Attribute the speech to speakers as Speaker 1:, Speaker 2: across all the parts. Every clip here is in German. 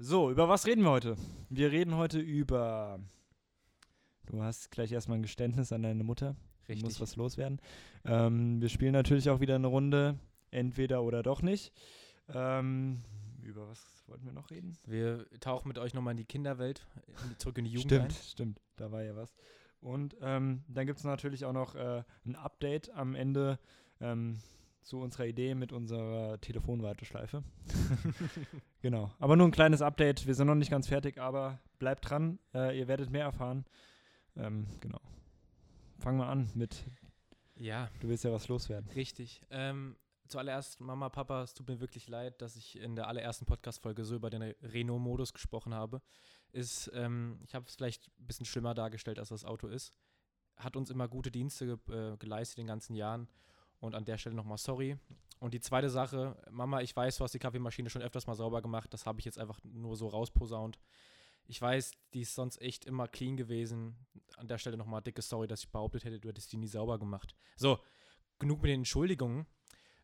Speaker 1: So, über was reden wir heute? Wir reden heute über. Du hast gleich erstmal ein Geständnis an deine Mutter.
Speaker 2: Richtig.
Speaker 1: Du musst was loswerden. Ähm, wir spielen natürlich auch wieder eine Runde. Entweder oder doch nicht. Ähm, über was wollten wir noch reden?
Speaker 2: Wir tauchen mit euch nochmal in die Kinderwelt, in zurück in die Jugend
Speaker 1: Stimmt,
Speaker 2: ein.
Speaker 1: stimmt. Da war ja was. Und ähm, dann gibt es natürlich auch noch äh, ein Update am Ende ähm, zu unserer Idee mit unserer Telefonwarteschleife. genau. Aber nur ein kleines Update. Wir sind noch nicht ganz fertig, aber bleibt dran. Äh, ihr werdet mehr erfahren. Ähm, genau. Fangen wir an mit,
Speaker 2: Ja,
Speaker 1: du willst ja was loswerden.
Speaker 2: richtig. Ähm, zuallererst, Mama, Papa, es tut mir wirklich leid, dass ich in der allerersten Podcast-Folge so über den Renault-Modus gesprochen habe. Ist, ähm, ich habe es vielleicht ein bisschen schlimmer dargestellt, als das Auto ist. Hat uns immer gute Dienste ge äh, geleistet in den ganzen Jahren. Und an der Stelle nochmal sorry. Und die zweite Sache, Mama, ich weiß, du hast die Kaffeemaschine schon öfters mal sauber gemacht. Das habe ich jetzt einfach nur so rausposaunt. Ich weiß, die ist sonst echt immer clean gewesen. An der Stelle nochmal dicke Sorry, dass ich behauptet hätte, du hättest die nie sauber gemacht. So, genug mit den Entschuldigungen.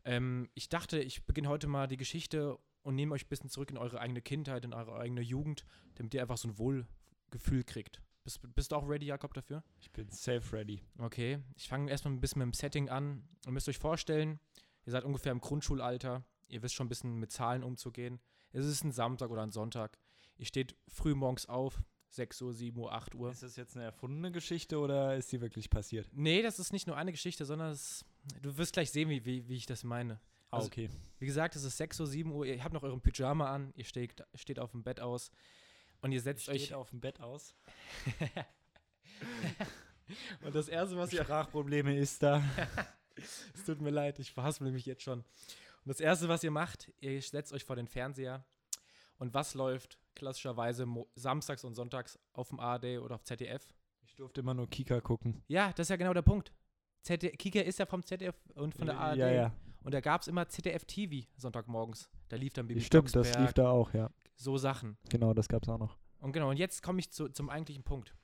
Speaker 2: Ähm, ich dachte, ich beginne heute mal die Geschichte und nehme euch ein bisschen zurück in eure eigene Kindheit, in eure eigene Jugend, damit ihr einfach so ein Wohlgefühl kriegt. Bist, bist du auch ready, Jakob, dafür?
Speaker 1: Ich bin safe ready.
Speaker 2: Okay, ich fange erstmal ein bisschen mit dem Setting an. Ihr müsst euch vorstellen, ihr seid ungefähr im Grundschulalter. Ihr wisst schon ein bisschen mit Zahlen umzugehen. Es ist ein Samstag oder ein Sonntag. Ihr steht früh morgens auf, 6 Uhr, 7 Uhr, 8 Uhr.
Speaker 1: Ist das jetzt eine erfundene Geschichte oder ist die wirklich passiert?
Speaker 2: Nee, das ist nicht nur eine Geschichte, sondern es, du wirst gleich sehen, wie, wie, wie ich das meine.
Speaker 1: Ah,
Speaker 2: Also-
Speaker 1: okay.
Speaker 2: Wie gesagt, es ist 6 Uhr, 7 Uhr, ihr habt noch euren Pyjama an, ihr steht, steht auf dem Bett aus und ihr setzt
Speaker 1: Steht
Speaker 2: euch.
Speaker 1: auf dem Bett aus.
Speaker 2: und das Erste, was ihr
Speaker 1: Sprachprobleme ist da.
Speaker 2: Es tut mir leid, ich verhaspel mich jetzt schon. Und das Erste, was ihr macht, ihr setzt euch vor den Fernseher. Und was läuft klassischerweise samstags und sonntags auf dem ARD oder auf ZDF?
Speaker 1: Ich durfte immer nur Kika gucken.
Speaker 2: Ja, das ist ja genau der Punkt. ZD Kika ist ja vom ZDF und von der ARD.
Speaker 1: Ja, ja.
Speaker 2: Und da gab es immer ZDF TV Sonntagmorgens. Da lief dann Bibi
Speaker 1: Stimmt, das
Speaker 2: Blocksberg,
Speaker 1: lief da auch, ja.
Speaker 2: So Sachen.
Speaker 1: Genau, das gab's auch noch.
Speaker 2: Und genau, und jetzt komme ich zu, zum eigentlichen Punkt.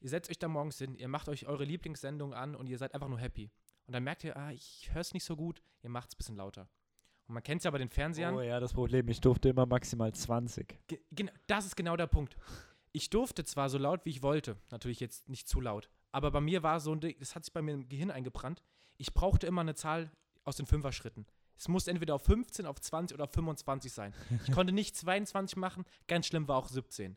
Speaker 2: Ihr setzt euch da morgens hin, ihr macht euch eure Lieblingssendung an und ihr seid einfach nur happy. Und dann merkt ihr, ah, ich höre es nicht so gut, ihr macht es ein bisschen lauter. Und man kennt es ja bei den Fernsehern.
Speaker 1: Oh ja, das Problem, ich durfte immer maximal 20.
Speaker 2: Ge genau, das ist genau der Punkt. Ich durfte zwar so laut, wie ich wollte, natürlich jetzt nicht zu laut, aber bei mir war so ein Ding, das hat sich bei mir im Gehirn eingebrannt. Ich brauchte immer eine Zahl aus den Fünfer-Schritten. Es musste entweder auf 15, auf 20 oder auf 25 sein. Ich konnte nicht 22 machen, ganz schlimm war auch 17.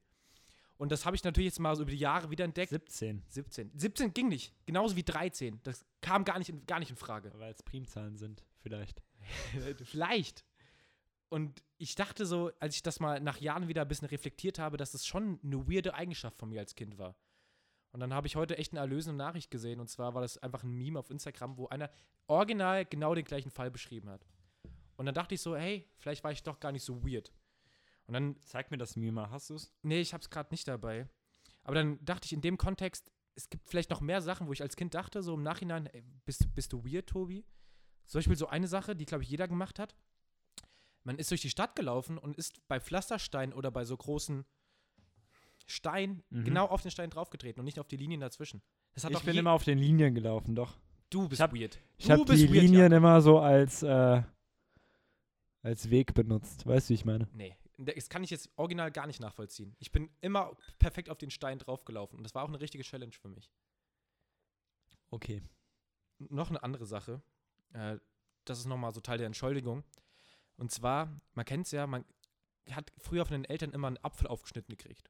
Speaker 2: Und das habe ich natürlich jetzt mal so über die Jahre wieder entdeckt.
Speaker 1: 17.
Speaker 2: 17. 17 ging nicht, genauso wie 13. Das kam gar nicht in, gar nicht in Frage.
Speaker 1: Weil es Primzahlen sind, vielleicht.
Speaker 2: Vielleicht. Und ich dachte so, als ich das mal nach Jahren wieder ein bisschen reflektiert habe, dass das schon eine weirde Eigenschaft von mir als Kind war. Und dann habe ich heute echt eine erlösende Nachricht gesehen. Und zwar war das einfach ein Meme auf Instagram, wo einer original genau den gleichen Fall beschrieben hat. Und dann dachte ich so, hey, vielleicht war ich doch gar nicht so weird. Und dann
Speaker 1: Zeig mir das Meme mal, hast du's?
Speaker 2: Nee, ich habe es gerade nicht dabei. Aber dann dachte ich in dem Kontext, es gibt vielleicht noch mehr Sachen, wo ich als Kind dachte, so im Nachhinein, ey, bist, bist du weird, Tobi? Zum Beispiel so eine Sache, die, glaube ich, jeder gemacht hat. Man ist durch die Stadt gelaufen und ist bei Pflastersteinen oder bei so großen Steinen
Speaker 1: Mhm.
Speaker 2: genau auf den Stein draufgetreten und nicht auf die Linien dazwischen.
Speaker 1: Ich
Speaker 2: doch
Speaker 1: bin immer auf den Linien gelaufen, doch.
Speaker 2: Du bist
Speaker 1: Ich hab-
Speaker 2: weird.
Speaker 1: Ich habe die
Speaker 2: weird,
Speaker 1: Linien
Speaker 2: ja.
Speaker 1: immer so als, äh, als Weg benutzt. Weißt du, wie ich meine?
Speaker 2: Nee, das kann ich jetzt original gar nicht nachvollziehen. Ich bin immer perfekt auf den Stein draufgelaufen und das war auch eine richtige Challenge für mich.
Speaker 1: Okay.
Speaker 2: noch eine andere Sache. Äh, das ist nochmal so Teil der Entschuldigung. Und zwar, man kennt es ja, man hat früher von den Eltern immer einen Apfel aufgeschnitten gekriegt.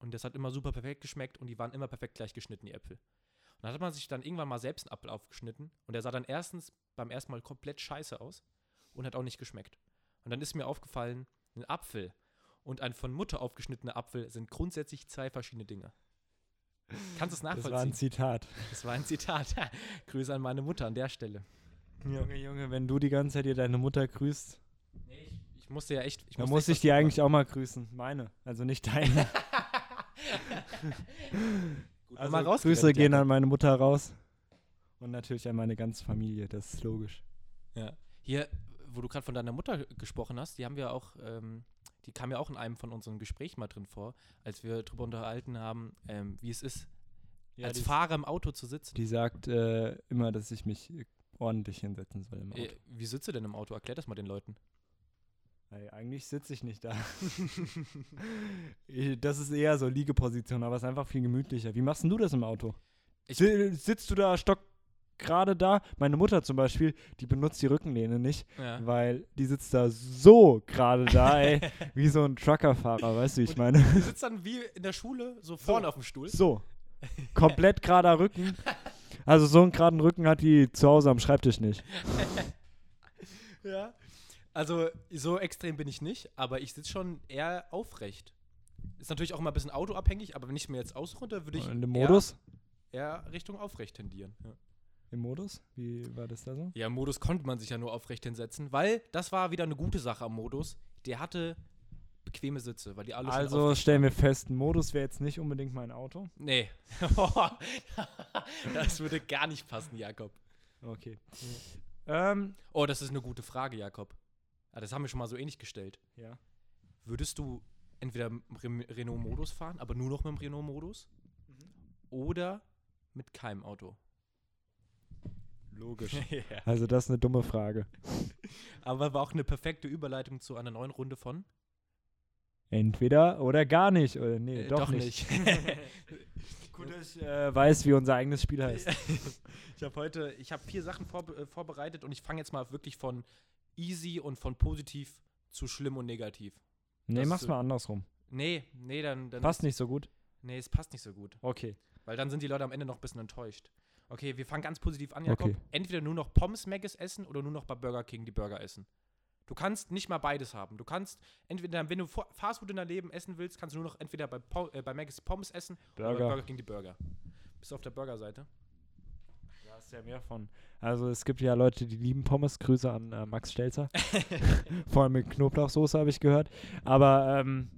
Speaker 2: Und das hat immer super perfekt geschmeckt und die waren immer perfekt gleich geschnitten, die Äpfel. Und dann hat man sich dann irgendwann mal selbst einen Apfel aufgeschnitten und der sah dann erstens beim ersten Mal komplett scheiße aus und hat auch nicht geschmeckt. Und dann ist mir aufgefallen, ein Apfel und ein von Mutter aufgeschnittener Apfel sind grundsätzlich zwei verschiedene Dinge. Kannst du es
Speaker 1: Das war ein
Speaker 2: nachvollziehen?
Speaker 1: Zitat.
Speaker 2: Das war ein Zitat. Grüße an meine Mutter an der Stelle.
Speaker 1: Junge, Junge, wenn du die ganze Zeit hier deine Mutter grüßt,
Speaker 2: Nee, ich, ich musste ja echt. Ich
Speaker 1: dann
Speaker 2: musste
Speaker 1: muss
Speaker 2: echt
Speaker 1: ich die eigentlich auch mal grüßen. Meine, also nicht deine.
Speaker 2: Gut,
Speaker 1: also
Speaker 2: mal
Speaker 1: Grüße gehen an meine Mutter raus. Und natürlich an meine ganze Familie, das ist logisch.
Speaker 2: Ja. Hier, wo du gerade von deiner Mutter gesprochen hast, die haben wir auch, ähm, die kam ja auch in einem von unseren Gesprächen mal drin vor, als wir darüber unterhalten haben, ähm, wie es ist, als
Speaker 1: die,
Speaker 2: Fahrer im Auto zu sitzen.
Speaker 1: die sagt äh, immer, dass ich mich ordentlich hinsetzen soll im Auto.
Speaker 2: Äh, wie sitzt du denn im Auto? Erklär das mal den Leuten.
Speaker 1: Ey, eigentlich sitze ich nicht da. Das ist eher so Liegeposition, aber es ist einfach viel gemütlicher. Wie machst denn du das im Auto? Sitzt du da stock gerade da? Meine Mutter zum Beispiel, die benutzt die Rückenlehne nicht,
Speaker 2: Ja.
Speaker 1: weil die sitzt da so gerade da, ey, wie so ein Truckerfahrer, weißt du, wie ich
Speaker 2: Und-
Speaker 1: meine?
Speaker 2: Du sitzt dann wie in der Schule, so vorne auf dem Stuhl.
Speaker 1: So. Komplett gerader Rücken. Also so einen geraden Rücken hat die zu Hause am Schreibtisch nicht.
Speaker 2: Ja. Also so extrem bin ich nicht, aber ich sitze schon eher aufrecht. Ist natürlich auch immer ein bisschen autoabhängig, aber wenn ich mir jetzt ausruhe, würde ich
Speaker 1: dem
Speaker 2: eher-
Speaker 1: Modus?
Speaker 2: eher Richtung aufrecht tendieren. Ja.
Speaker 1: Im Modus? Wie war das da so?
Speaker 2: ja, im Modus konnte man sich ja nur aufrecht hinsetzen, weil das war wieder eine gute Sache am Modus. Der hatte bequeme Sitze, weil die alle schon
Speaker 1: Also stellen wir fest, ein Modus wäre jetzt nicht unbedingt mein Auto.
Speaker 2: Nee. das würde gar nicht passen, Jakob.
Speaker 1: Okay. Ähm,
Speaker 2: Oh, das ist eine gute Frage, Jakob. Ah, das haben wir schon mal so ähnlich gestellt.
Speaker 1: ja.
Speaker 2: Würdest du entweder mit dem Re Renault-Modus fahren, aber nur noch mit dem Renault-Modus? Oder mit keinem Auto?
Speaker 1: Logisch.
Speaker 2: ja.
Speaker 1: Also das ist eine dumme Frage.
Speaker 2: Aber war auch eine perfekte Überleitung zu einer neuen Runde von?
Speaker 1: Entweder oder gar nicht. Oder nee,
Speaker 2: Äh,
Speaker 1: doch,
Speaker 2: doch
Speaker 1: nicht.
Speaker 2: nicht.
Speaker 1: Gut, dass ich äh, weiß, wie unser eigenes Spiel heißt.
Speaker 2: ich habe heute, ich habe vier Sachen vorbe äh, vorbereitet und ich fange jetzt mal wirklich von easy und von positiv zu schlimm und negativ.
Speaker 1: Nee,
Speaker 2: Das
Speaker 1: mach's mal andersrum.
Speaker 2: Nee, nee, dann, dann
Speaker 1: Passt nicht so gut.
Speaker 2: Nee, es passt nicht so gut.
Speaker 1: Okay.
Speaker 2: Weil dann sind die Leute am Ende noch ein bisschen enttäuscht. Okay, wir fangen ganz positiv an, Jakob.
Speaker 1: Okay.
Speaker 2: Entweder nur noch Pommes Maggis essen oder nur noch bei Burger King die Burger essen. Du kannst nicht mal beides haben. Du kannst entweder, wenn du Fa- Fastfood in deinem Leben essen willst, kannst du nur noch entweder bei, Po- äh, bei Maggis Pommes essen oder bei
Speaker 1: Burger.
Speaker 2: Burger King die Burger. Bist du auf der Burger-Seite?
Speaker 1: Ja mehr von. Also es gibt ja Leute, die lieben Pommes. Grüße an äh, Max Stelzer. Vor allem mit Knoblauchsoße habe ich gehört. Aber ähm,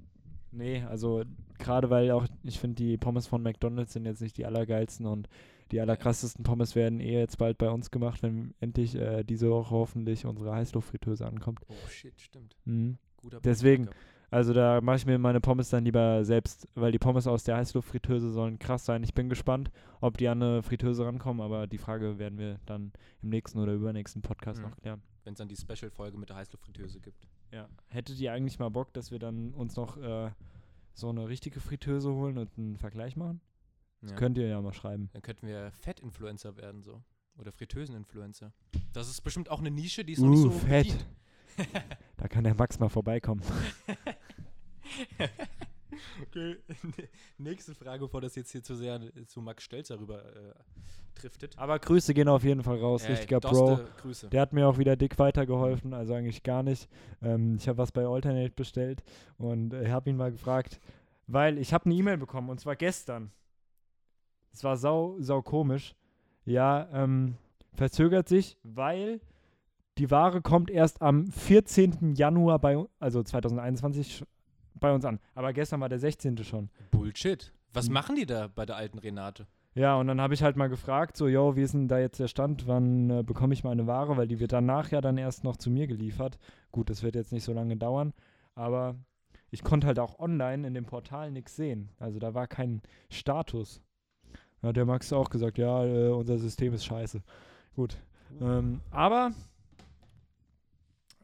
Speaker 1: nee, also gerade weil auch, ich finde, die Pommes von McDonalds sind jetzt nicht die allergeilsten und die allerkrassesten Pommes werden eh jetzt bald bei uns gemacht, wenn endlich äh, diese Woche hoffentlich unsere Heißluftfritteuse ankommt.
Speaker 2: Oh shit, stimmt.
Speaker 1: Mhm. Deswegen. Also da mache ich mir meine Pommes dann lieber selbst, weil die Pommes aus der Heißluftfritteuse sollen krass sein. Ich bin gespannt, ob die an eine Fritteuse rankommen, aber die Frage werden wir dann im nächsten oder übernächsten Podcast
Speaker 2: Mhm.
Speaker 1: noch klären.
Speaker 2: Wenn es dann die Special-Folge mit der Heißluftfritteuse gibt.
Speaker 1: Ja. Hättet ihr eigentlich mal Bock, dass wir dann uns noch äh, so eine richtige Fritteuse holen und einen Vergleich machen? Das
Speaker 2: Ja.
Speaker 1: könnt ihr ja mal schreiben.
Speaker 2: Dann könnten wir Fett-Influencer werden so. Oder Fritteusen-Influencer. Das ist bestimmt auch eine Nische, die ist noch nicht
Speaker 1: Uh,
Speaker 2: so
Speaker 1: Fett. Da kann der Max mal vorbeikommen.
Speaker 2: okay. Nächste Frage, bevor das jetzt hier zu sehr äh, zu Max Stelzer rüber äh, driftet.
Speaker 1: Aber Grüße gehen auf jeden Fall raus.
Speaker 2: Ey,
Speaker 1: Richtiger Bro.
Speaker 2: Grüße.
Speaker 1: Der hat mir auch wieder dick weitergeholfen, also eigentlich gar nicht. Ähm, ich habe was bei Alternate bestellt und äh, habe ihn mal gefragt, weil ich habe eine E-Mail bekommen und zwar gestern. Es war sau, sau komisch. Ja, ähm, verzögert sich, weil die Ware kommt erst am 14. Januar bei, also 2021 sch- bei uns an. Aber gestern war der 16. schon.
Speaker 2: Bullshit. Was
Speaker 1: Mhm.
Speaker 2: machen die da bei der alten Renate?
Speaker 1: Ja, und dann habe ich halt mal gefragt, so, yo, wie ist denn da jetzt der Stand? Wann äh, bekomme ich meine Ware? Weil die wird danach ja dann erst noch zu mir geliefert. Gut, das wird jetzt nicht so lange dauern, aber ich konnte halt auch online in dem Portal nichts sehen. Also da war kein Status. Da hat der Max auch gesagt, ja, äh, unser System ist scheiße. Gut. Ähm, aber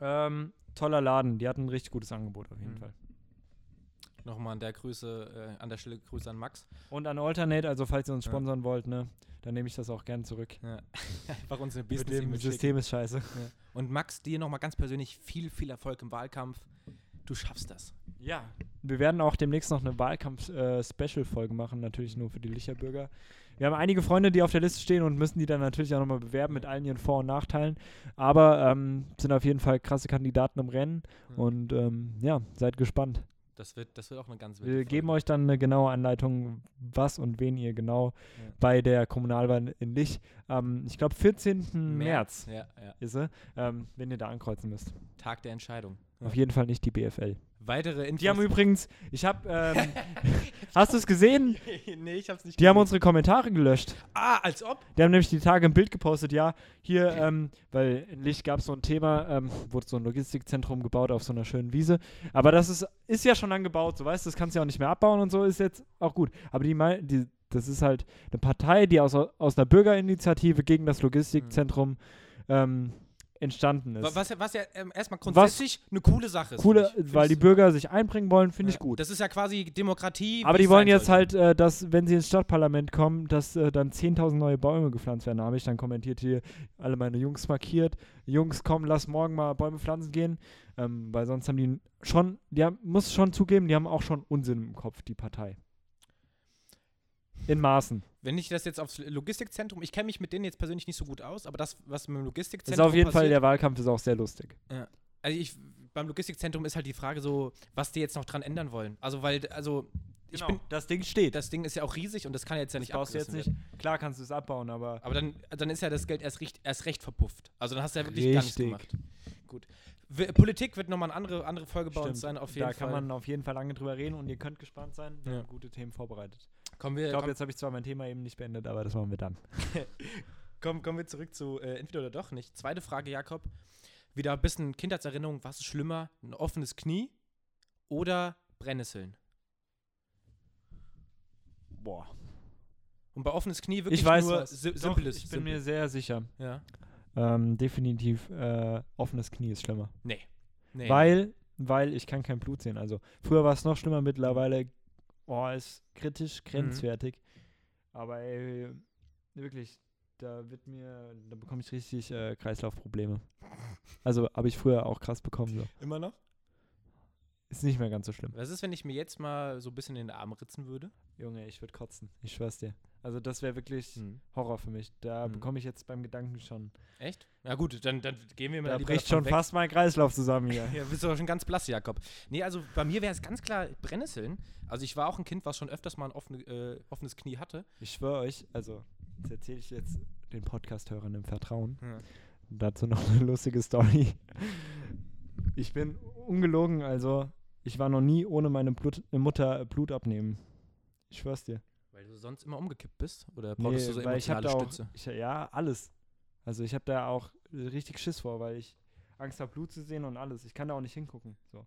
Speaker 1: ähm, toller Laden, die hatten ein richtig gutes Angebot auf jeden
Speaker 2: Mhm.
Speaker 1: Fall.
Speaker 2: Nochmal an der Grüße, äh, an der Stelle Grüße an Max.
Speaker 1: Und an Alternate, also falls ihr uns
Speaker 2: Ja.
Speaker 1: sponsern wollt, ne, dann nehme ich das auch gern zurück.
Speaker 2: Ja. Einfach uns eine
Speaker 1: Mit dem. System ist scheiße.
Speaker 2: Und Max, dir nochmal ganz persönlich viel, viel Erfolg im Wahlkampf. Du schaffst das.
Speaker 1: Ja. Wir werden auch demnächst noch eine Wahlkampf-Special-Folge machen, natürlich nur für die Licherbürger. Wir haben einige Freunde, die auf der Liste stehen und müssen die dann natürlich auch nochmal bewerben mit allen ihren Vor- und Nachteilen. Aber ähm, sind auf jeden Fall krasse Kandidaten im Rennen
Speaker 2: Ja.
Speaker 1: und ähm, ja, seid gespannt.
Speaker 2: Das wird, das wird auch eine ganz
Speaker 1: Wir
Speaker 2: wilde
Speaker 1: geben
Speaker 2: Folge.
Speaker 1: euch dann eine genaue Anleitung, was und wen ihr genau
Speaker 2: Ja.
Speaker 1: bei der Kommunalwahl in Lich am, ich glaube, 14. März,
Speaker 2: Ja, ja.
Speaker 1: ist sie, ähm, wenn ihr da ankreuzen müsst.
Speaker 2: Tag der Entscheidung.
Speaker 1: Auf jeden Fall nicht die BFL.
Speaker 2: Weitere Infos.
Speaker 1: Die haben übrigens, ich habe, ähm, hast du es gesehen?
Speaker 2: nee, ich hab's nicht
Speaker 1: Die haben
Speaker 2: gesehen.
Speaker 1: unsere Kommentare gelöscht.
Speaker 2: Ah, als ob?
Speaker 1: Die haben nämlich die Tage ein Bild gepostet, ja, hier, ähm, weil in Licht gab es so ein Thema, ähm, wurde so ein Logistikzentrum gebaut auf so einer schönen Wiese. Aber das ist, ist ja schon angebaut, so weißt du, das kannst du ja auch nicht mehr abbauen und so, ist jetzt auch gut. Aber die, die das ist halt eine Partei, die aus, aus einer Bürgerinitiative gegen das Logistikzentrum ähm, entstanden ist.
Speaker 2: Was, ja- was ja ähm, erstmal grundsätzlich eine coole Sache ist.
Speaker 1: Coole,
Speaker 2: ich.
Speaker 1: weil die Bürger sich einbringen wollen, finde
Speaker 2: du?
Speaker 1: ich gut.
Speaker 2: Das ist ja quasi Demokratie.
Speaker 1: Aber die wollen jetzt
Speaker 2: sollte.
Speaker 1: halt, äh, dass, wenn sie ins Stadtparlament kommen, dass äh, dann 10.000 neue Bäume gepflanzt werden. Da habe ich dann kommentiert hier, alle meine Jungs markiert. Jungs, komm, lass morgen mal Bäume pflanzen gehen. Ähm, weil sonst haben die schon, die haben, muss schon zugeben, die haben auch schon Unsinn im Kopf, die Partei. In Maßen.
Speaker 2: Wenn ich das jetzt aufs Logistikzentrum, ich kenne mich mit denen jetzt persönlich nicht so gut aus, aber das, was mit dem
Speaker 1: Das
Speaker 2: Logistikzentrum
Speaker 1: ist auf jeden Fall,
Speaker 2: passiert,
Speaker 1: der Wahlkampf ist auch sehr lustig.
Speaker 2: also ich, beim Logistikzentrum ist halt die Frage so, was die jetzt noch dran ändern wollen. Also, weil, also, ich bin,
Speaker 1: das Ding steht.
Speaker 2: das Ding ist ja auch riesig und das kann jetzt ja
Speaker 1: das
Speaker 2: nicht
Speaker 1: du jetzt nicht.
Speaker 2: werden.
Speaker 1: Klar kannst du es abbauen, aber
Speaker 2: Aber dann, dann ist ja das Geld erst recht, erst recht verpufft. Also dann hast du ja wirklich gar nichts
Speaker 1: Richtig.
Speaker 2: gemacht. Gut. W Politik wird nochmal eine andere, andere Folge bei uns
Speaker 1: Stimmt.
Speaker 2: sein, auf jeden
Speaker 1: da
Speaker 2: Fall.
Speaker 1: kann man auf jeden Fall lange drüber reden und ihr könnt gespannt sein. Wir
Speaker 2: Ja.
Speaker 1: haben gute Themen vorbereitet.
Speaker 2: Kommen, wir,
Speaker 1: Ich glaube, jetzt habe ich zwar mein Thema eben nicht beendet, aber das machen wir dann.
Speaker 2: komm, kommen wir zurück zu äh, entweder oder doch nicht. Zweite Frage, Jakob. Wieder ein bisschen Kindheitserinnerung. Was ist schlimmer? Ein offenes Knie oder Brennnesseln?
Speaker 1: Boah.
Speaker 2: Und bei offenes Knie wirklich
Speaker 1: Ich weiß
Speaker 2: nur
Speaker 1: was. Doch,
Speaker 2: simples.
Speaker 1: ich bin
Speaker 2: simpel.
Speaker 1: mir sehr sicher.
Speaker 2: Ja.
Speaker 1: Ähm, definitiv äh, offenes Knie ist schlimmer.
Speaker 2: Nee. nee.
Speaker 1: Weil, weil ich kann kein Blut sehen. Also früher war es noch schlimmer, mittlerweile oh, ist kritisch grenzwertig. Aber ey, wirklich, da wird mir, da bekomme ich richtig äh, Kreislaufprobleme. Also habe ich früher auch krass bekommen. So.
Speaker 2: Immer noch?
Speaker 1: Ist nicht mehr ganz so schlimm.
Speaker 2: Was ist, wenn ich mir jetzt mal so ein bisschen in den Arm ritzen würde?
Speaker 1: Junge, ich würde kotzen. Ich schwör's dir. Also das wäre wirklich
Speaker 2: Hm.
Speaker 1: Horror für mich. Da
Speaker 2: Hm.
Speaker 1: bekomme ich jetzt beim Gedanken schon.
Speaker 2: Echt? Na gut, dann, dann gehen wir mal
Speaker 1: Da bricht schon
Speaker 2: weg.
Speaker 1: fast mein Kreislauf zusammen hier.
Speaker 2: Ja, bist du doch schon ganz blass, Jakob. Nee, also bei mir wäre es ganz klar Brennnesseln. Also ich war auch ein Kind, was schon öfters mal ein offene, äh, offenes Knie hatte.
Speaker 1: Ich schwöre euch, also das erzähle ich jetzt den Podcast-Hörern im Vertrauen.
Speaker 2: Ja.
Speaker 1: Dazu noch eine lustige Story. Ich bin ungelogen, also ich war noch nie ohne meine Blut, äh, Mutter Blut abnehmen. Ich schwör's dir.
Speaker 2: Weil du sonst immer umgekippt bist? Oder brauchst du so
Speaker 1: weil ich hab
Speaker 2: emotionale
Speaker 1: da auch,
Speaker 2: Stütze?
Speaker 1: ich, ja, alles. Also ich habe da auch äh, richtig Schiss vor, weil ich Angst habe, Blut zu sehen und alles. Ich kann da auch nicht hingucken. So.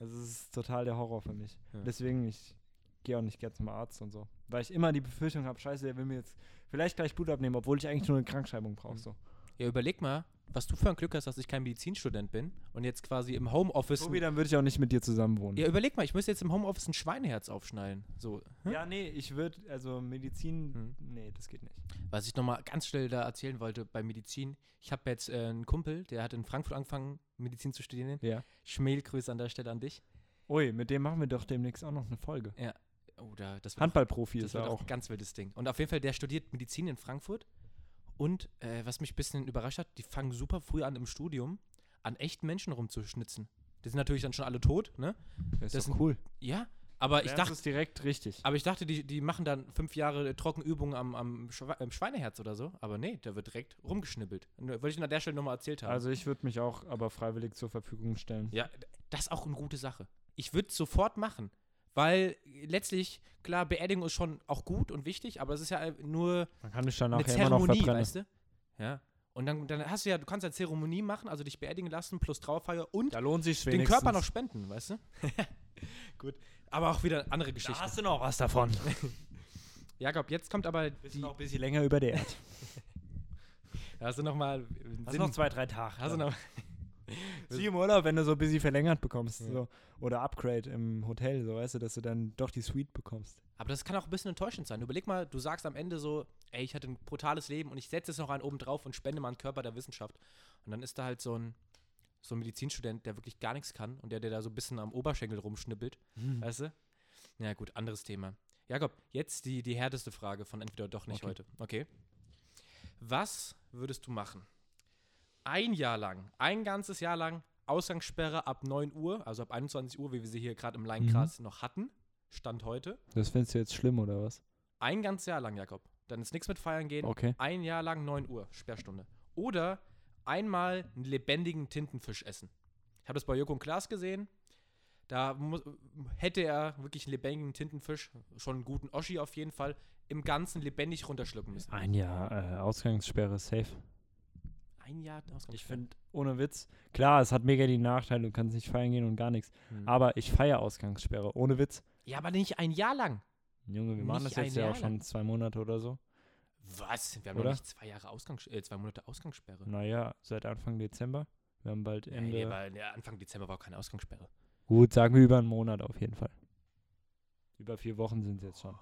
Speaker 1: Also es ist total der Horror für mich.
Speaker 2: Ja.
Speaker 1: Deswegen, ich gehe auch nicht gerne zum Arzt und so. Weil ich immer die Befürchtung habe, scheiße, der will mir jetzt vielleicht gleich Blut abnehmen, obwohl ich eigentlich nur eine Krankschreibung brauche.
Speaker 2: Mhm.
Speaker 1: So.
Speaker 2: Ja, überleg mal, was du für ein Glück hast, dass ich kein Medizinstudent bin und jetzt quasi im Homeoffice.
Speaker 1: Tobi, dann würde ich auch nicht mit dir zusammen wohnen.
Speaker 2: ja, überleg mal, ich müsste jetzt im Homeoffice ein Schweineherz aufschneiden. So. hm?
Speaker 1: Ja, nee, ich würde, also Medizin,
Speaker 2: Hm.
Speaker 1: nee, das geht nicht.
Speaker 2: Was ich nochmal ganz schnell da erzählen wollte bei Medizin. Ich habe jetzt äh, einen Kumpel, der hat in Frankfurt angefangen, Medizin zu studieren.
Speaker 1: Ja.
Speaker 2: Schmähgrüße an der Stelle an dich.
Speaker 1: Ui, mit dem machen wir doch demnächst auch noch eine Folge.
Speaker 2: Oh, da, das
Speaker 1: Handballprofi
Speaker 2: Das
Speaker 1: ist er
Speaker 2: auch
Speaker 1: auch.
Speaker 2: ein ganz wildes Ding. Und auf jeden Fall, der studiert Medizin in Frankfurt. Und äh, was mich ein bisschen überrascht hat, die fangen super früh an im Studium, an echten Menschen rumzuschnitzen. Die sind natürlich dann schon alle tot, ne?
Speaker 1: Das
Speaker 2: das
Speaker 1: ist
Speaker 2: sind-
Speaker 1: cool.
Speaker 2: Ja, aber ich dachte,
Speaker 1: es direkt richtig.
Speaker 2: aber ich dachte, die, die machen dann fünf Jahre Trockenübungen am, am Schweineherz oder so. Aber nee, da wird direkt äh, Wollte ich an der Stelle nochmal erzählt haben.
Speaker 1: Also ich würde mich auch aber freiwillig zur Verfügung stellen.
Speaker 2: Ja, das ist auch eine gute Sache. Ich würde es sofort machen. Weil letztlich, klar, Beerdigung ist schon auch gut und wichtig, aber es ist ja nur
Speaker 1: Man kann dich dann
Speaker 2: eine
Speaker 1: nachher immer noch
Speaker 2: Zeremonie, weißt du? Ja. Und dann, dann hast du ja, du kannst ja Zeremonie machen, also dich beerdigen lassen, plus Trauerfeier und
Speaker 1: Da lohnt sich
Speaker 2: den Körper noch spenden, weißt du? Gut. Aber auch wieder andere Geschichte.
Speaker 1: du noch was davon.
Speaker 2: Jakob, jetzt kommt aber
Speaker 1: Bist
Speaker 2: die,
Speaker 1: noch ein bisschen länger über der Erde.
Speaker 2: hast du noch mal
Speaker 1: Hast noch zwei, drei Tage.
Speaker 2: hast du noch,
Speaker 1: Zieh im Urlaub, wenn du so ein bisschen verlängert bekommst.
Speaker 2: Ja.
Speaker 1: So. Oder Upgrade im Hotel, so weißt du, dass du dann doch die Suite bekommst.
Speaker 2: aber das kann auch ein bisschen enttäuschend sein. Überleg mal, du sagst am Ende so, ey, ich hatte ein brutales Leben und ich setze jetzt noch einen oben drauf und spende mal einen Körper der Wissenschaft. Und dann ist da halt so ein, so ein Medizinstudent, der wirklich gar nichts kann und der, der da so ein bisschen am Oberschenkel rumschnippelt. Weißt du? Ja, gut, anderes Thema. Jakob, jetzt die, die härteste Frage von entweder doch nicht
Speaker 1: Okay.
Speaker 2: heute. Okay. Was würdest du machen? Ein Jahr lang, ein ganzes Jahr lang Ausgangssperre ab 9 Uhr, also ab 21 Uhr, wie wir sie hier gerade im Leinkreis noch hatten, Stand heute.
Speaker 1: Das findest du jetzt schlimm, oder was?
Speaker 2: Ein ganzes Jahr lang, Jakob. Dann ist nichts mit feiern gehen.
Speaker 1: Okay.
Speaker 2: Ein Jahr lang 9 Uhr, Sperrstunde. Oder einmal einen lebendigen Tintenfisch essen. Ich habe das bei Joko und Klaas gesehen. Da muss, hätte er wirklich einen lebendigen Tintenfisch, schon einen guten Oschi auf jeden Fall, im Ganzen lebendig runterschlucken müssen.
Speaker 1: Ein Jahr äh, Ausgangssperre safe.
Speaker 2: Ein Jahr Ausgangssperre.
Speaker 1: Ich finde, ohne Witz, klar, es hat mega die Nachteile, du kannst nicht feiern gehen und gar nichts.
Speaker 2: Hm.
Speaker 1: Aber ich feiere Ausgangssperre, ohne Witz.
Speaker 2: Ja, aber nicht ein Jahr lang.
Speaker 1: Junge, wir machen
Speaker 2: Nicht
Speaker 1: das jetzt ja auch schon zwei Monate oder so.
Speaker 2: Was? Wir haben
Speaker 1: Oder?
Speaker 2: noch nicht zwei Jahre Ausgangs äh, zwei Monate Ausgangssperre.
Speaker 1: Naja, seit Anfang Dezember. Wir haben bald Ende.
Speaker 2: Nee, aber ja, Anfang Dezember war keine Ausgangssperre.
Speaker 1: Gut, sagen wir über einen Monat auf jeden Fall. Über vier Wochen sind es jetzt schon.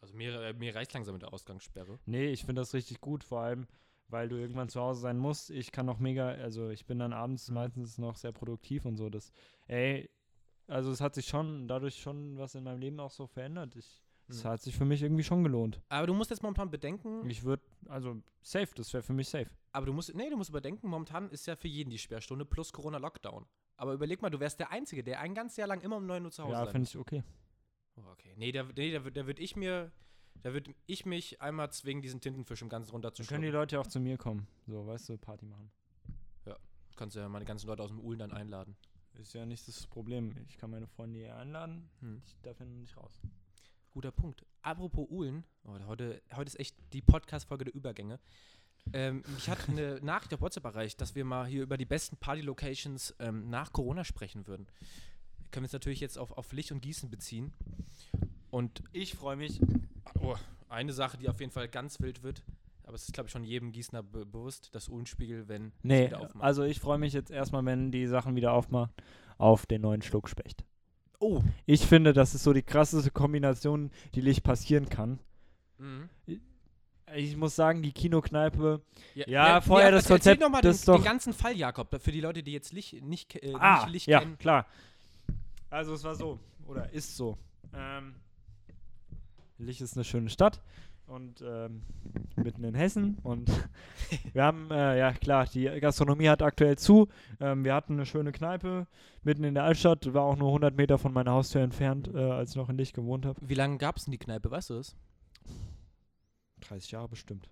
Speaker 2: Also mir, äh, mir reicht langsam mit der Ausgangssperre.
Speaker 1: Nee, ich finde das richtig gut, vor allem, weil du irgendwann zu Hause sein musst. Ich kann noch mega, also ich bin dann abends
Speaker 2: Mhm.
Speaker 1: meistens noch sehr produktiv und so. Das, ey, also es hat sich schon dadurch schon was in meinem Leben auch so verändert. Ich, Es
Speaker 2: Mhm.
Speaker 1: hat sich für mich irgendwie schon gelohnt.
Speaker 2: Aber du musst jetzt momentan bedenken,
Speaker 1: Ich würde, also safe, das wäre für mich safe.
Speaker 2: aber du musst, nee, du musst überdenken, momentan ist ja für jeden die Sperrstunde plus Corona-Lockdown. Aber überleg mal, du wärst der Einzige, der ein ganzes Jahr lang immer um 9 Uhr zu Hause
Speaker 1: Ja,
Speaker 2: sein
Speaker 1: finde ich okay.
Speaker 2: Oh, okay. Nee, da, nee, da, da würde ich mir, da würde ich mich einmal zwingen, diesen Tintenfisch im Ganzen
Speaker 1: Dann können die
Speaker 2: runterzuschlucken.
Speaker 1: Leute ja auch zu mir kommen. So, weißt du, Party machen.
Speaker 2: Kannst ja meine ganzen Leute aus dem Uhlen dann einladen.
Speaker 1: Ist ja nicht das Problem. Ich kann meine Freunde hier einladen.
Speaker 2: Hm.
Speaker 1: Ich darf ja nur nicht raus.
Speaker 2: Guter Punkt. Apropos Uhlen, oh, heute, heute ist echt die Podcast-Folge der Übergänge. Ähm, mich hat eine Nachricht auf WhatsApp erreicht, dass wir mal hier über die besten Party-Locations ähm, nach Corona sprechen würden. Können wir es natürlich jetzt auf, auf Licht und Gießen beziehen. Und
Speaker 1: Ich freue mich.
Speaker 2: Oh, eine Sache, die auf jeden Fall ganz wild wird, aber es ist, glaube ich, schon jedem Gießener be bewusst, das Uhlenspiegel, wenn
Speaker 1: Nee,
Speaker 2: wieder aufmacht.
Speaker 1: also ich freue mich jetzt erstmal, wenn die Sachen wieder aufmachen, auf den neuen Schluckspecht.
Speaker 2: oh,
Speaker 1: Ich finde, das ist so die krasseste Kombination, die Licht passieren kann.
Speaker 2: mhm.
Speaker 1: Ich muss sagen, die Kinokneipe.
Speaker 2: Ja,
Speaker 1: Ja, vorher das
Speaker 2: erzähl- erzähl
Speaker 1: Konzept,
Speaker 2: noch mal
Speaker 1: das
Speaker 2: den, den ganzen Fall, Jakob, für die Leute, die jetzt Licht, nicht, äh,
Speaker 1: ah,
Speaker 2: nicht Licht
Speaker 1: ja,
Speaker 2: kennen.
Speaker 1: klar. Also es war so, oder ist so. Ähm, Lich ist eine schöne Stadt und ähm, mitten in Hessen und wir haben, äh, ja klar, die Gastronomie hat aktuell zu. Ähm, wir hatten eine schöne Kneipe mitten in der Altstadt, war auch nur 100 Meter von meiner Haustür entfernt, äh, als ich noch in Lich gewohnt habe.
Speaker 2: Wie lange gab es denn die Kneipe, weißt du das?
Speaker 1: 30 Jahre bestimmt.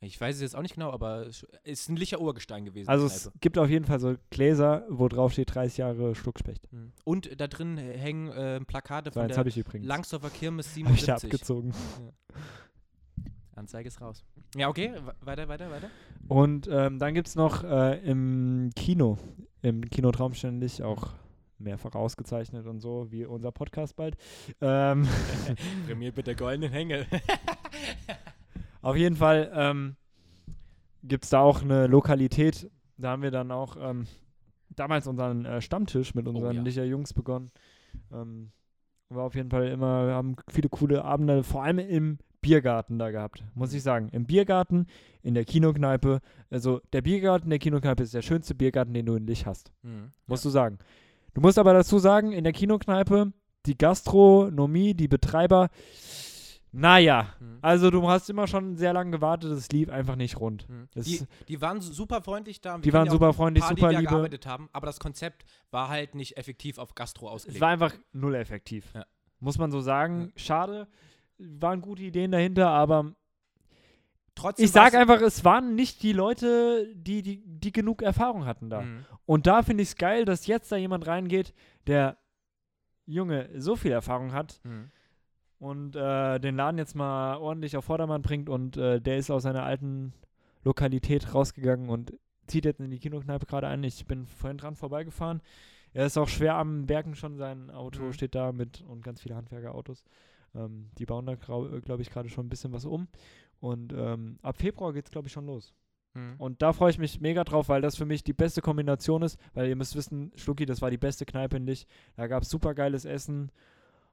Speaker 2: Ich weiß es jetzt auch nicht genau, aber es ist ein Licher Urgestein gewesen.
Speaker 1: Also es gibt auf jeden Fall so Gläser, wo drauf steht 30 Jahre Schluckspecht.
Speaker 2: Mhm. Und da drin hängen äh, Plakate
Speaker 1: So
Speaker 2: von der. Langsdorfer Kirmes
Speaker 1: Hab ich
Speaker 2: 77.
Speaker 1: abgezogen.
Speaker 2: Anzeige ist raus. Ja, okay, we- weiter, weiter, weiter.
Speaker 1: Und ähm, dann gibt es noch äh, im Kino, im Kino Traumständig auch mehrfach ausgezeichnet und so, wie unser Podcast bald. Ähm,
Speaker 2: Prämiert mit der goldenen Hänge.
Speaker 1: auf jeden Fall ähm, gibt es da auch eine Lokalität. Da haben wir dann auch ähm, damals unseren äh, Stammtisch mit unseren
Speaker 2: ja.
Speaker 1: Licher Jungs begonnen. Ähm, war auf jeden Fall immer, wir haben viele coole Abende, vor allem im Biergarten da gehabt, muss ich sagen. Im Biergarten, in der Kinokneipe. Also der Biergarten der Kinokneipe ist der schönste Biergarten, den du in Lich hast.
Speaker 2: Mhm.
Speaker 1: Musst du sagen. Du musst aber dazu sagen, in der Kinokneipe, die Gastronomie, die Betreiber, naja,
Speaker 2: Mhm.
Speaker 1: also du hast immer schon sehr lange gewartet, es lief einfach nicht rund. Das-
Speaker 2: Die, die waren su- super freundlich da.
Speaker 1: Die waren
Speaker 2: ja
Speaker 1: super freundlich,
Speaker 2: paar, die
Speaker 1: super
Speaker 2: da
Speaker 1: liebe.
Speaker 2: gearbeitet haben, aber das Konzept war halt nicht effektiv auf Gastro
Speaker 1: Es
Speaker 2: ausgelegt.
Speaker 1: war einfach null effektiv.
Speaker 2: Ja.
Speaker 1: Muss man so sagen. Schade, waren gute Ideen dahinter, aber
Speaker 2: Trotzdem
Speaker 1: ich sag
Speaker 2: war's-
Speaker 1: einfach, es waren nicht die Leute, die, die, die genug Erfahrung hatten da.
Speaker 2: Mhm.
Speaker 1: Und da finde ich es geil, dass jetzt da jemand reingeht, der, Junge, so viel Erfahrung hat
Speaker 2: Mhm.
Speaker 1: Und äh, den Laden jetzt mal ordentlich auf Vordermann bringt und äh, der ist aus seiner alten Lokalität rausgegangen und zieht jetzt in die Kinokneipe gerade ein. Ich bin vorhin dran vorbeigefahren. Er ist auch schwer am Bergen schon, sein Auto
Speaker 2: Mhm.
Speaker 1: steht da mit und ganz viele Handwerkerautos. Ähm, die bauen da, glaube ich, gerade schon ein bisschen was um. Und ähm, ab Februar geht es, glaube ich, schon los.
Speaker 2: Mhm.
Speaker 1: Und da freue ich mich mega drauf, weil das für mich die beste Kombination ist. Weil ihr müsst wissen, Schlucki, das war die beste Kneipe in Lich. Da gab es super geiles Essen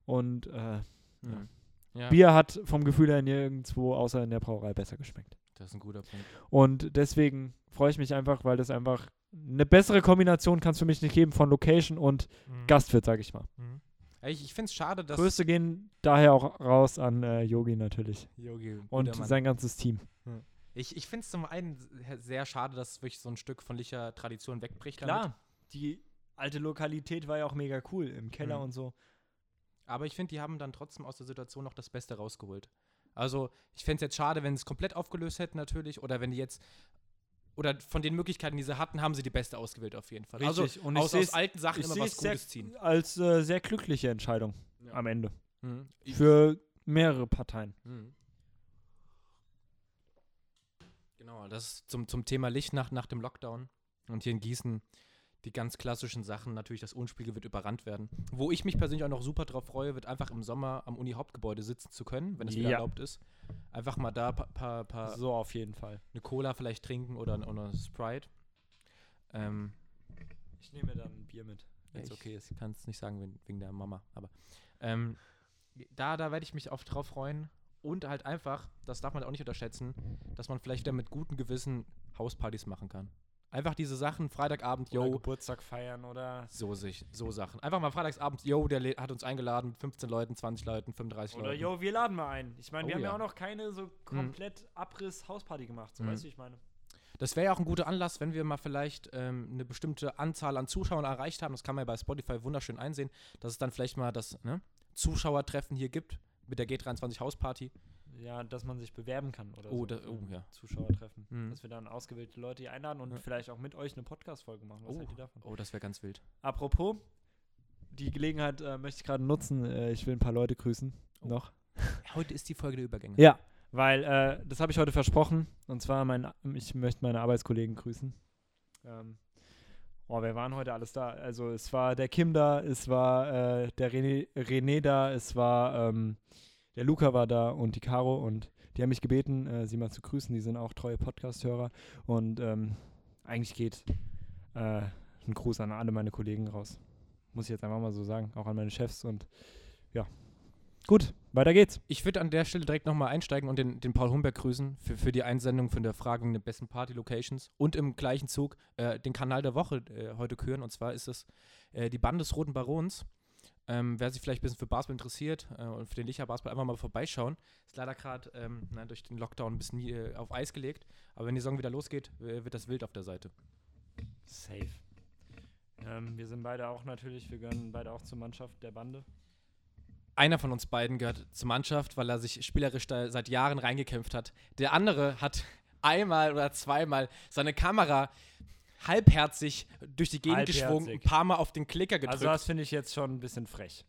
Speaker 1: und äh,
Speaker 2: Mhm. Ja,
Speaker 1: Bier hat vom Gefühl her nirgendwo außer in der Brauerei besser geschmeckt.
Speaker 2: das ist ein guter Punkt.
Speaker 1: Und deswegen freue ich mich einfach, weil das einfach eine bessere Kombination kann es für mich nicht geben von Location und
Speaker 2: Mhm.
Speaker 1: Gastwirt, sage ich mal.
Speaker 2: Mhm. Ich, ich finde es schade, dass
Speaker 1: Grüße gehen daher auch raus an äh, Yogi natürlich
Speaker 2: Yogi,
Speaker 1: und sein ganzes Team.
Speaker 2: Ich, ich finde es zum einen se- sehr schade, dass wirklich so ein Stück von licher Tradition wegbricht. damit.
Speaker 1: die alte Lokalität war ja auch mega cool im Keller
Speaker 2: Mhm.
Speaker 1: und so.
Speaker 2: Aber ich finde, die haben dann trotzdem aus der Situation noch das Beste rausgeholt. Also, ich fände es jetzt schade, wenn sie es komplett aufgelöst hätten, natürlich. Oder wenn die jetzt. Oder von den Möglichkeiten, die sie hatten, haben sie die beste ausgewählt, auf jeden Fall.
Speaker 1: Richtig.
Speaker 2: Also,
Speaker 1: Und
Speaker 2: aus, aus alten Sachen immer was
Speaker 1: es sehr
Speaker 2: Gutes ziehen.
Speaker 1: als äh, sehr glückliche Entscheidung
Speaker 2: Ja.
Speaker 1: am Ende.
Speaker 2: Mhm.
Speaker 1: Für mehrere Parteien.
Speaker 2: Mhm. Genau, das ist zum, zum Thema Licht nach, nach dem Lockdown. Und hier in Gießen, die ganz klassischen Sachen, natürlich das Unspiel wird überrannt werden. Wo ich mich persönlich auch noch super drauf freue, wird einfach im Sommer am Uni-Hauptgebäude sitzen zu können, wenn es wieder
Speaker 1: Ja.
Speaker 2: erlaubt ist. Einfach mal da paar, paar, paar
Speaker 1: So auf jeden Fall.
Speaker 2: eine Cola vielleicht trinken oder, oder eine Sprite. Ähm,
Speaker 1: Ich nehme mir dann ein Bier mit, wenn es
Speaker 2: ich
Speaker 1: okay ist.
Speaker 2: kann es nicht sagen wegen, wegen der Mama, aber ähm, da, da werde ich mich oft drauf freuen. Und halt einfach, das darf man auch nicht unterschätzen, dass man vielleicht wieder mit gutem Gewissen Hauspartys machen kann. Einfach diese Sachen, Freitagabend,
Speaker 1: Oder
Speaker 2: yo,
Speaker 1: Geburtstag feiern oder
Speaker 2: so sich, so Sachen. Einfach mal freitagsabends, yo, der hat uns eingeladen mit 15 Leuten, 20 Leuten, 35
Speaker 1: Oder
Speaker 2: Leuten.
Speaker 1: yo, wir laden mal ein. Ich meine, wir
Speaker 2: Oh
Speaker 1: haben ja
Speaker 2: ja.
Speaker 1: auch noch keine so komplett Abriss-Hausparty gemacht. So
Speaker 2: Mhm.
Speaker 1: weißt du, wie ich meine?
Speaker 2: Das wäre ja auch ein guter Anlass, wenn wir mal vielleicht ähm, eine bestimmte Anzahl an Zuschauern erreicht haben. Das kann man ja bei Spotify wunderschön einsehen, dass es dann vielleicht mal das ne, Zuschauertreffen hier gibt mit der G23 Hausparty.
Speaker 1: Ja, dass man sich bewerben kann oder
Speaker 2: Oh,
Speaker 1: so.
Speaker 2: da- oh, ja.
Speaker 1: Zuschauertreffen.
Speaker 2: Mhm.
Speaker 1: Dass wir dann ausgewählte Leute hier einladen und
Speaker 2: Ja.
Speaker 1: vielleicht auch mit euch eine Podcast-Folge machen. Was
Speaker 2: Oh.
Speaker 1: ihr davon?
Speaker 2: Oh, das wäre ganz wild.
Speaker 1: Apropos, die Gelegenheit äh, möchte ich gerade nutzen. Äh, ich will ein paar Leute grüßen.
Speaker 2: Oh.
Speaker 1: Noch.
Speaker 2: Heute ist die Folge der Übergänge.
Speaker 1: Ja, weil äh, das habe ich heute versprochen. Und zwar, mein, ich möchte meine Arbeitskollegen grüßen. Ähm, oh, wer waren heute alles da? Also es war der Kim da, es war äh, der René, René da, es war ähm, der Luca war da und die Caro und die haben mich gebeten, äh, sie mal zu grüßen. Die sind auch treue Podcast-Hörer und ähm, eigentlich geht äh, ein Gruß an alle meine Kollegen raus. Muss ich jetzt einfach mal so sagen, auch an meine Chefs und ja. Gut, weiter geht's.
Speaker 2: Ich würde an der Stelle direkt nochmal einsteigen und den, den Paul Humberg grüßen für, für die Einsendung von der Frage der besten Party-Locations und im gleichen Zug äh, den Kanal der Woche äh, heute küren. Und zwar ist es äh, die Band des Roten Barons. Ähm, wer sich vielleicht ein bisschen für Basketball interessiert äh, und für den Licher Basketball einfach mal vorbeischauen. Ist leider gerade ähm, durch den Lockdown ein bisschen äh, auf Eis gelegt. Aber wenn die Saison wieder losgeht, wird das wild auf der Seite.
Speaker 1: Safe. Ähm, wir sind beide auch natürlich, wir gehören beide auch zur Mannschaft der Bande.
Speaker 2: Einer von uns beiden gehört zur Mannschaft, weil er sich spielerisch da seit Jahren reingekämpft hat. Der andere hat einmal oder zweimal seine Kamera halbherzig durch die Gegend geschwungen, ein
Speaker 1: Halbherzig.
Speaker 2: paar Mal auf den Klicker gedrückt.
Speaker 1: Also das finde ich jetzt schon ein bisschen frech.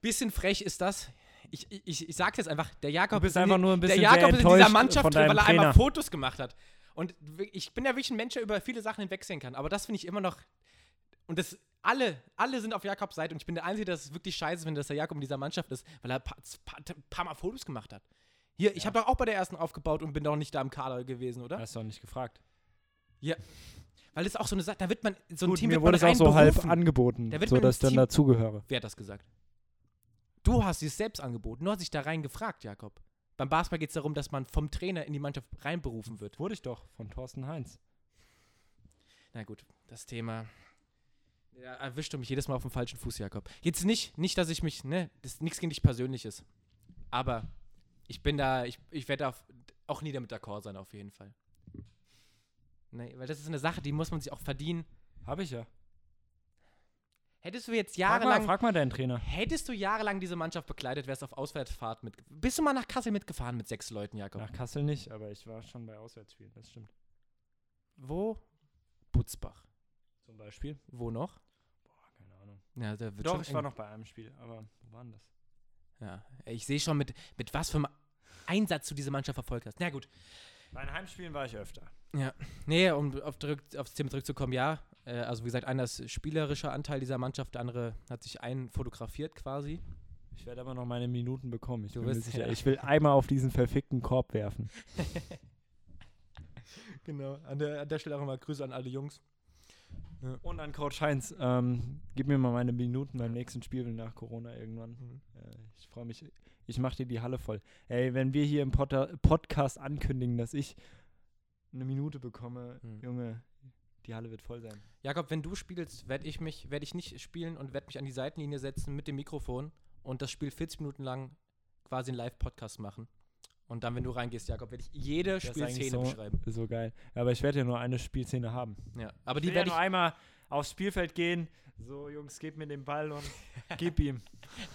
Speaker 2: bisschen frech ist das. Ich, ich, ich sag's jetzt einfach, der Jakob ist in
Speaker 1: einfach nur ein bisschen
Speaker 2: der Jakob ist in dieser Mannschaft drin, weil er einmal
Speaker 1: Trainer.
Speaker 2: Fotos gemacht hat. Und ich bin ja wirklich ein Mensch, der über viele Sachen hinwegsehen kann. Aber das finde ich immer noch. Und das alle, alle sind auf Jakobs Seite und ich bin der Einzige, der es wirklich scheiße finde, dass der Jakob in dieser Mannschaft ist, weil er ein paar, paar, paar Mal Fotos gemacht hat. Hier, ich
Speaker 1: Ja.
Speaker 2: habe doch auch bei der ersten aufgebaut und bin doch nicht da im Kader gewesen, oder?
Speaker 1: Hast du auch nicht gefragt.
Speaker 2: Weil das ist auch so eine Sache, da wird man, so ein
Speaker 1: Gut,
Speaker 2: Team
Speaker 1: mir
Speaker 2: wird
Speaker 1: wurde
Speaker 2: man
Speaker 1: es auch so halb angeboten,
Speaker 2: Da
Speaker 1: so dass ich dann dazugehöre.
Speaker 2: Wer hat das gesagt? Du hast es selbst angeboten. Du hast dich da rein gefragt, Jakob. Beim Basketball geht es darum, dass man vom Trainer in die Mannschaft reinberufen wird.
Speaker 1: Wurde ich doch von Thorsten Heinz.
Speaker 2: Na gut, das Thema. Ja, erwischt du mich jedes Mal auf dem falschen Fuß, Jakob. Jetzt nicht, nicht, dass ich mich, ne, das ist nichts gegen dich Persönliches. Aber ich bin da, ich, ich werde auch nie damit d'accord sein, auf jeden Fall. Nee, weil das ist eine Sache, die muss man sich auch verdienen.
Speaker 1: Habe ich ja.
Speaker 2: Hättest du jetzt
Speaker 1: Frag mal,
Speaker 2: jahrelang,
Speaker 1: frag mal deinen Trainer.
Speaker 2: hättest du jahrelang diese Mannschaft begleitet, wärst auf Auswärtsfahrt mit. Bist du mal nach Kassel mitgefahren mit sechs Leuten, Jakob?
Speaker 1: Nach Kassel nicht, aber ich war schon bei Auswärtsspielen, das stimmt.
Speaker 2: Wo? Butzbach.
Speaker 1: Zum Beispiel?
Speaker 2: Wo noch? Ja, da wird
Speaker 1: Doch, ich war noch bei einem Spiel, aber wo war denn das?
Speaker 2: Ja, ich sehe schon, mit, mit was für einem Einsatz du diese Mannschaft verfolgt hast. Na gut.
Speaker 1: Bei den Heimspielen war ich öfter.
Speaker 2: Nee, um auf, zurück, aufs Thema zurückzukommen, ja. Äh, also wie gesagt, einer ist spielerischer Anteil dieser Mannschaft, der andere hat sich einen fotografiert quasi.
Speaker 1: Ich werde aber noch meine Minuten bekommen. Ich
Speaker 2: Du wirst-
Speaker 1: sicher.
Speaker 2: ja.
Speaker 1: Ich will einmal auf diesen verfickten Korb werfen.
Speaker 2: Genau. An der, an der Stelle auch nochmal Grüße an alle Jungs.
Speaker 1: Und an Coach Heinz, ähm, gib mir mal meine Minuten beim nächsten Spiel nach Corona irgendwann.
Speaker 2: Mhm.
Speaker 1: Äh, ich freue mich. Ich mache dir die Halle voll. Ey, wenn wir hier im Potter Podcast ankündigen, dass ich eine Minute bekomme,
Speaker 2: Mhm.
Speaker 1: Junge, die Halle wird voll sein.
Speaker 2: Jakob, wenn du spielst, werde ich mich, werde ich nicht spielen und werde mich an die Seitenlinie setzen mit dem Mikrofon und das Spiel 40 Minuten lang quasi einen Live-Podcast machen. Und dann, wenn du reingehst, Jakob, werde ich jede
Speaker 1: Das
Speaker 2: Spielszene
Speaker 1: so,
Speaker 2: beschreiben.
Speaker 1: so geil. Ja, aber ich werde ja nur eine Spielszene haben.
Speaker 2: Ja. Aber
Speaker 1: ich
Speaker 2: die
Speaker 1: will ja
Speaker 2: werde
Speaker 1: nur einmal aufs Spielfeld gehen. So, Jungs, gebt mir den Ball und gib ihm.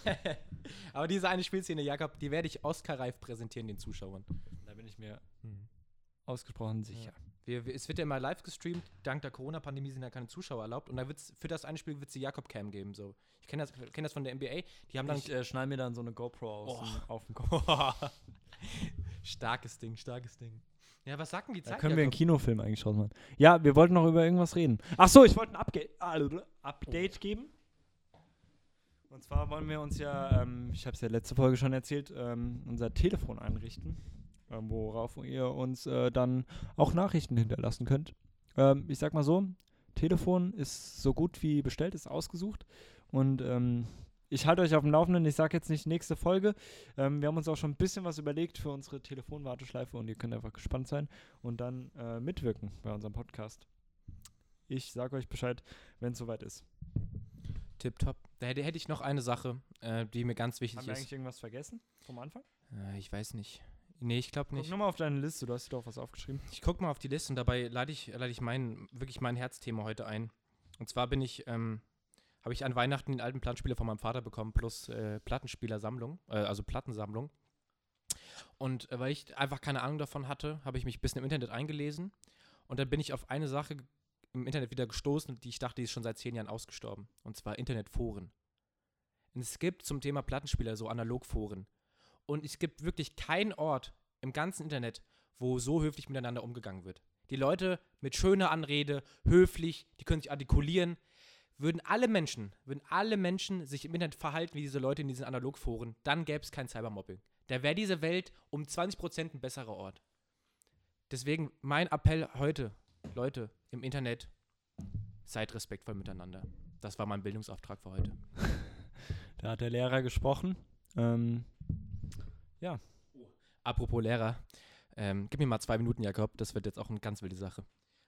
Speaker 2: ich. Aber diese eine Spielszene, Jakob, die werde ich Oscar-reif präsentieren den Zuschauern.
Speaker 1: Da bin ich mir ausgesprochen sicher.
Speaker 2: Wir, wir, es wird ja immer live gestreamt. Dank der Corona-Pandemie sind ja keine Zuschauer erlaubt. Und da wird's, für das eine Spiel wird es die Jakob-Cam geben. So. Ich kenne das, kenn das von der NBA. Die haben dann.
Speaker 1: Ich äh, schneide mir dann so eine GoPro aus
Speaker 2: Oh.
Speaker 1: auf den Kopf.
Speaker 2: starkes Ding, starkes Ding. Ja, was sagt denn die
Speaker 1: Da
Speaker 2: Zeit?
Speaker 1: können wir einen
Speaker 2: Jakob?
Speaker 1: Kinofilm eigentlich draus machen. Ja, wir wollten noch über irgendwas reden. Ach so, ich wollte ein Upga äh, Update geben. Und zwar wollen wir uns ja, ähm, ich habe es ja letzte Folge schon erzählt, ähm, unser Telefon einrichten, worauf ihr uns äh, dann auch Nachrichten hinterlassen könnt. Ähm, ich sag mal so, Telefon ist so gut wie bestellt, ist ausgesucht. Und ähm, ich halte euch auf dem Laufenden. Ich sage jetzt nicht nächste Folge. Ähm, wir haben uns auch schon ein bisschen was überlegt für unsere Telefonwarteschleife und ihr könnt einfach gespannt sein und dann äh, mitwirken bei unserem Podcast. Ich sage euch Bescheid, wenn es soweit ist.
Speaker 2: Tipptopp. Da hätte, hätte ich noch eine Sache, äh, die mir ganz wichtig
Speaker 1: Haben wir
Speaker 2: ist.
Speaker 1: eigentlich irgendwas vergessen vom Anfang?
Speaker 2: Äh, ich weiß nicht. Nee, ich glaube
Speaker 1: Guck
Speaker 2: nicht.
Speaker 1: nur mal auf deine Liste, du hast dir doch was aufgeschrieben.
Speaker 2: Ich gucke mal auf die Liste und dabei lade ich, lade ich mein, wirklich mein Herzthema heute ein. Und zwar bin ich, ähm, habe ich an Weihnachten den alten Plattenspieler von meinem Vater bekommen, plus äh, Plattenspielersammlung, äh, also Plattensammlung. Und äh, weil ich einfach keine Ahnung davon hatte, habe ich mich ein bisschen im Internet eingelesen. Und dann bin ich auf eine Sache im Internet wieder gestoßen, die ich dachte, die ist schon seit zehn Jahren ausgestorben. Und zwar Internetforen. Und es gibt zum Thema Plattenspieler so Analogforen. Und es gibt wirklich keinen Ort im ganzen Internet, wo so höflich miteinander umgegangen wird. Die Leute mit schöner Anrede, höflich, die können sich artikulieren. Würden alle Menschen, würden alle Menschen sich im Internet verhalten wie diese Leute in diesen Analogforen, dann gäbe es kein Cybermobbing. Da wäre diese Welt um 20% ein besserer Ort. Deswegen mein Appell heute, Leute im Internet, seid respektvoll miteinander. Das war mein Bildungsauftrag für heute.
Speaker 1: Da hat der Lehrer gesprochen. Ähm,
Speaker 2: Apropos Lehrer, ähm, gib mir mal zwei Minuten, Jakob. Das wird jetzt auch eine ganz wilde Sache.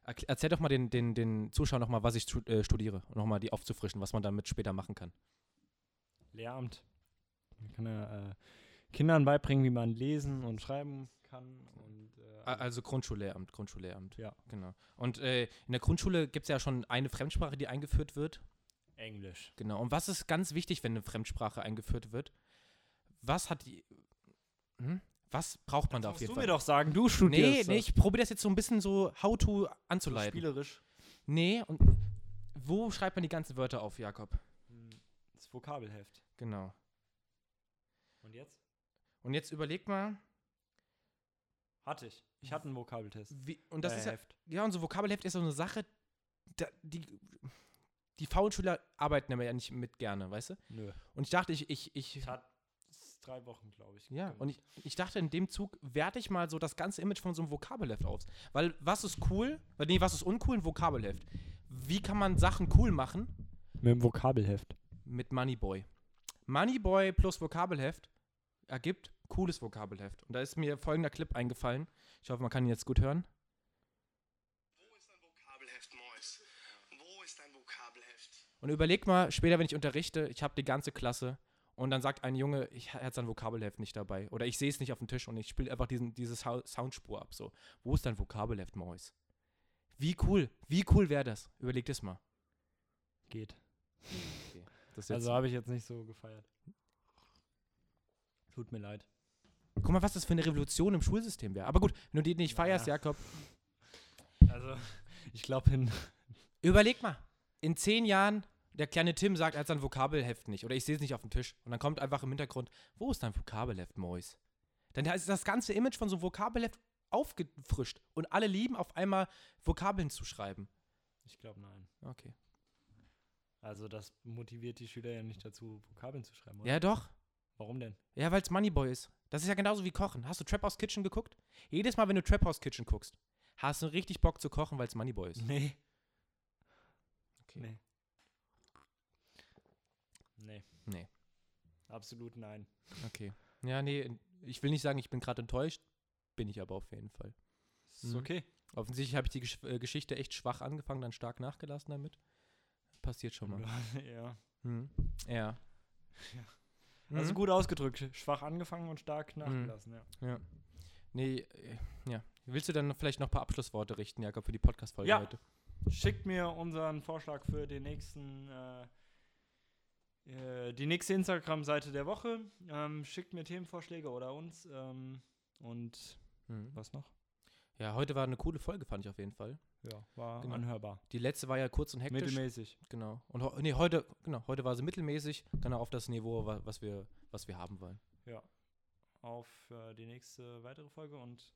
Speaker 2: Erkl- Erzähl doch mal den, den, den Zuschauern nochmal, was ich äh, studiere. Und nochmal die aufzufrischen, was man damit später machen kann.
Speaker 1: Lehramt. Man kann ja äh, Kindern beibringen, wie man lesen und schreiben kann. Und, äh,
Speaker 2: Also Grundschullehramt, Grundschullehramt.
Speaker 1: Ja.
Speaker 2: Genau. Und äh, in der Grundschule gibt es ja schon eine Fremdsprache, die eingeführt wird.
Speaker 1: Englisch.
Speaker 2: Genau. Und was ist ganz wichtig, wenn eine Fremdsprache eingeführt wird? Was hat die. Hm? Was braucht man da auf
Speaker 1: Musst
Speaker 2: jeden
Speaker 1: du
Speaker 2: Fall?
Speaker 1: mir doch sagen, du
Speaker 2: nee,
Speaker 1: studierst
Speaker 2: nee,
Speaker 1: das.
Speaker 2: ich probiere das jetzt so ein bisschen so how-to
Speaker 1: So
Speaker 2: anzuleiten.
Speaker 1: spielerisch.
Speaker 2: Nee, und wo schreibt man die ganzen Wörter auf, Jakob?
Speaker 1: Hm, Das Vokabelheft.
Speaker 2: Genau.
Speaker 1: Und jetzt?
Speaker 2: Und jetzt überleg mal,
Speaker 1: Hatte ich. Ich hatte einen Vokabeltest.
Speaker 2: wie, und das
Speaker 1: Äh,
Speaker 2: ist ja, ja, unser Vokabelheft ist so eine Sache, da, die, die faulen Schüler arbeiten aber ja nicht mit gerne, weißt du?
Speaker 1: Nö.
Speaker 2: Und ich dachte, ich, ich, ich,
Speaker 1: hatte drei Wochen, glaube ich.
Speaker 2: ja,
Speaker 1: gemacht.
Speaker 2: und ich, ich dachte, in dem Zug werte ich mal so das ganze Image von so einem Vokabelheft aus. Weil was ist cool, weil nee, was ist uncool, ein Vokabelheft. Wie kann man Sachen cool machen?
Speaker 1: Mit dem Vokabelheft.
Speaker 2: Mit Moneyboy. Moneyboy plus Vokabelheft ergibt cooles Vokabelheft. Und da ist mir folgender Clip eingefallen. Ich hoffe, man kann ihn jetzt gut hören.
Speaker 3: Wo ist dein Vokabelheft, Mois? Wo ist dein Vokabelheft?
Speaker 2: Und überleg mal, später, wenn ich unterrichte, ich habe die ganze Klasse und dann sagt ein Junge, ich hat sein Vokabelheft nicht dabei. Oder ich sehe es nicht auf dem Tisch und ich spiele einfach diesen, diese Soundspur ab. So, wo ist dein Vokabelheft, Mois? Wie cool, wie cool wäre das? Überleg das mal.
Speaker 1: Geht.
Speaker 2: Jetzt,
Speaker 1: Also habe ich jetzt nicht so gefeiert. Tut mir leid.
Speaker 2: guck mal, was das für eine Revolution im Schulsystem wäre. Aber gut, wenn du die nicht feierst,
Speaker 1: Ja.
Speaker 2: Jakob,
Speaker 1: Also, ich glaube, in
Speaker 2: Überleg mal, in zehn Jahren, der kleine Tim sagt, er hat sein Vokabelheft nicht oder ich sehe es nicht auf dem Tisch. Und dann kommt einfach im Hintergrund, wo ist dein Vokabelheft, Mois? Dann ist das ganze Image von so einem Vokabelheft aufgefrischt und alle lieben auf einmal Vokabeln zu schreiben.
Speaker 1: Ich glaube, nein.
Speaker 2: Okay.
Speaker 1: Also, das motiviert die Schüler ja nicht dazu, Vokabeln zu schreiben, oder?
Speaker 2: Ja, doch.
Speaker 1: Warum denn?
Speaker 2: Ja, weil es Moneyboy ist. Das ist ja genauso wie Kochen. Hast du Trap House Kitchen geguckt? Jedes Mal, wenn du Trap House Kitchen guckst, hast du richtig Bock zu kochen, weil es Moneyboy ist.
Speaker 1: Nee.
Speaker 2: Okay.
Speaker 1: Nee. Nee.
Speaker 2: Nee.
Speaker 1: Absolut nein.
Speaker 2: Okay. Ja, nee, ich will nicht sagen, ich bin gerade enttäuscht. Bin ich aber auf jeden Fall.
Speaker 1: Ist
Speaker 2: Mhm.
Speaker 1: okay.
Speaker 2: Offensichtlich habe ich die Gesch äh, Geschichte echt schwach angefangen, dann stark nachgelassen damit. Passiert schon mal.
Speaker 1: ja.
Speaker 2: Hm. Ja.
Speaker 1: Also
Speaker 2: Mhm.
Speaker 1: gut ausgedrückt. Schwach angefangen und stark nachgelassen, ja.
Speaker 2: Ja. Nee, äh, ja. Willst du dann vielleicht noch ein paar Abschlussworte richten, Jakob, für die Podcast-Folge
Speaker 1: Ja.
Speaker 2: heute?
Speaker 1: Schickt mir unseren Vorschlag für den nächsten, äh, äh, die nächste Instagram-Seite der Woche. Ähm, schickt mir Themenvorschläge oder uns. Ähm, und
Speaker 2: Mhm.
Speaker 1: was noch?
Speaker 2: Ja, heute war eine coole Folge, fand ich auf jeden Fall.
Speaker 1: Ja, war
Speaker 2: Genau.
Speaker 1: anhörbar.
Speaker 2: Die letzte war ja kurz und hektisch.
Speaker 1: Mittelmäßig.
Speaker 2: Genau. Und nee, heute, genau, heute war sie mittelmäßig, auch auf das Niveau, wa was wir, was wir haben wollen.
Speaker 1: Ja. Auf äh, die nächste weitere Folge und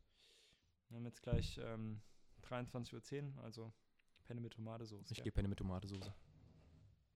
Speaker 1: Wir haben jetzt gleich ähm, 23.10 Uhr, also Penne mit Tomatensoße.
Speaker 2: Ich
Speaker 1: ja.
Speaker 2: gebe Penne mit Tomatensauce.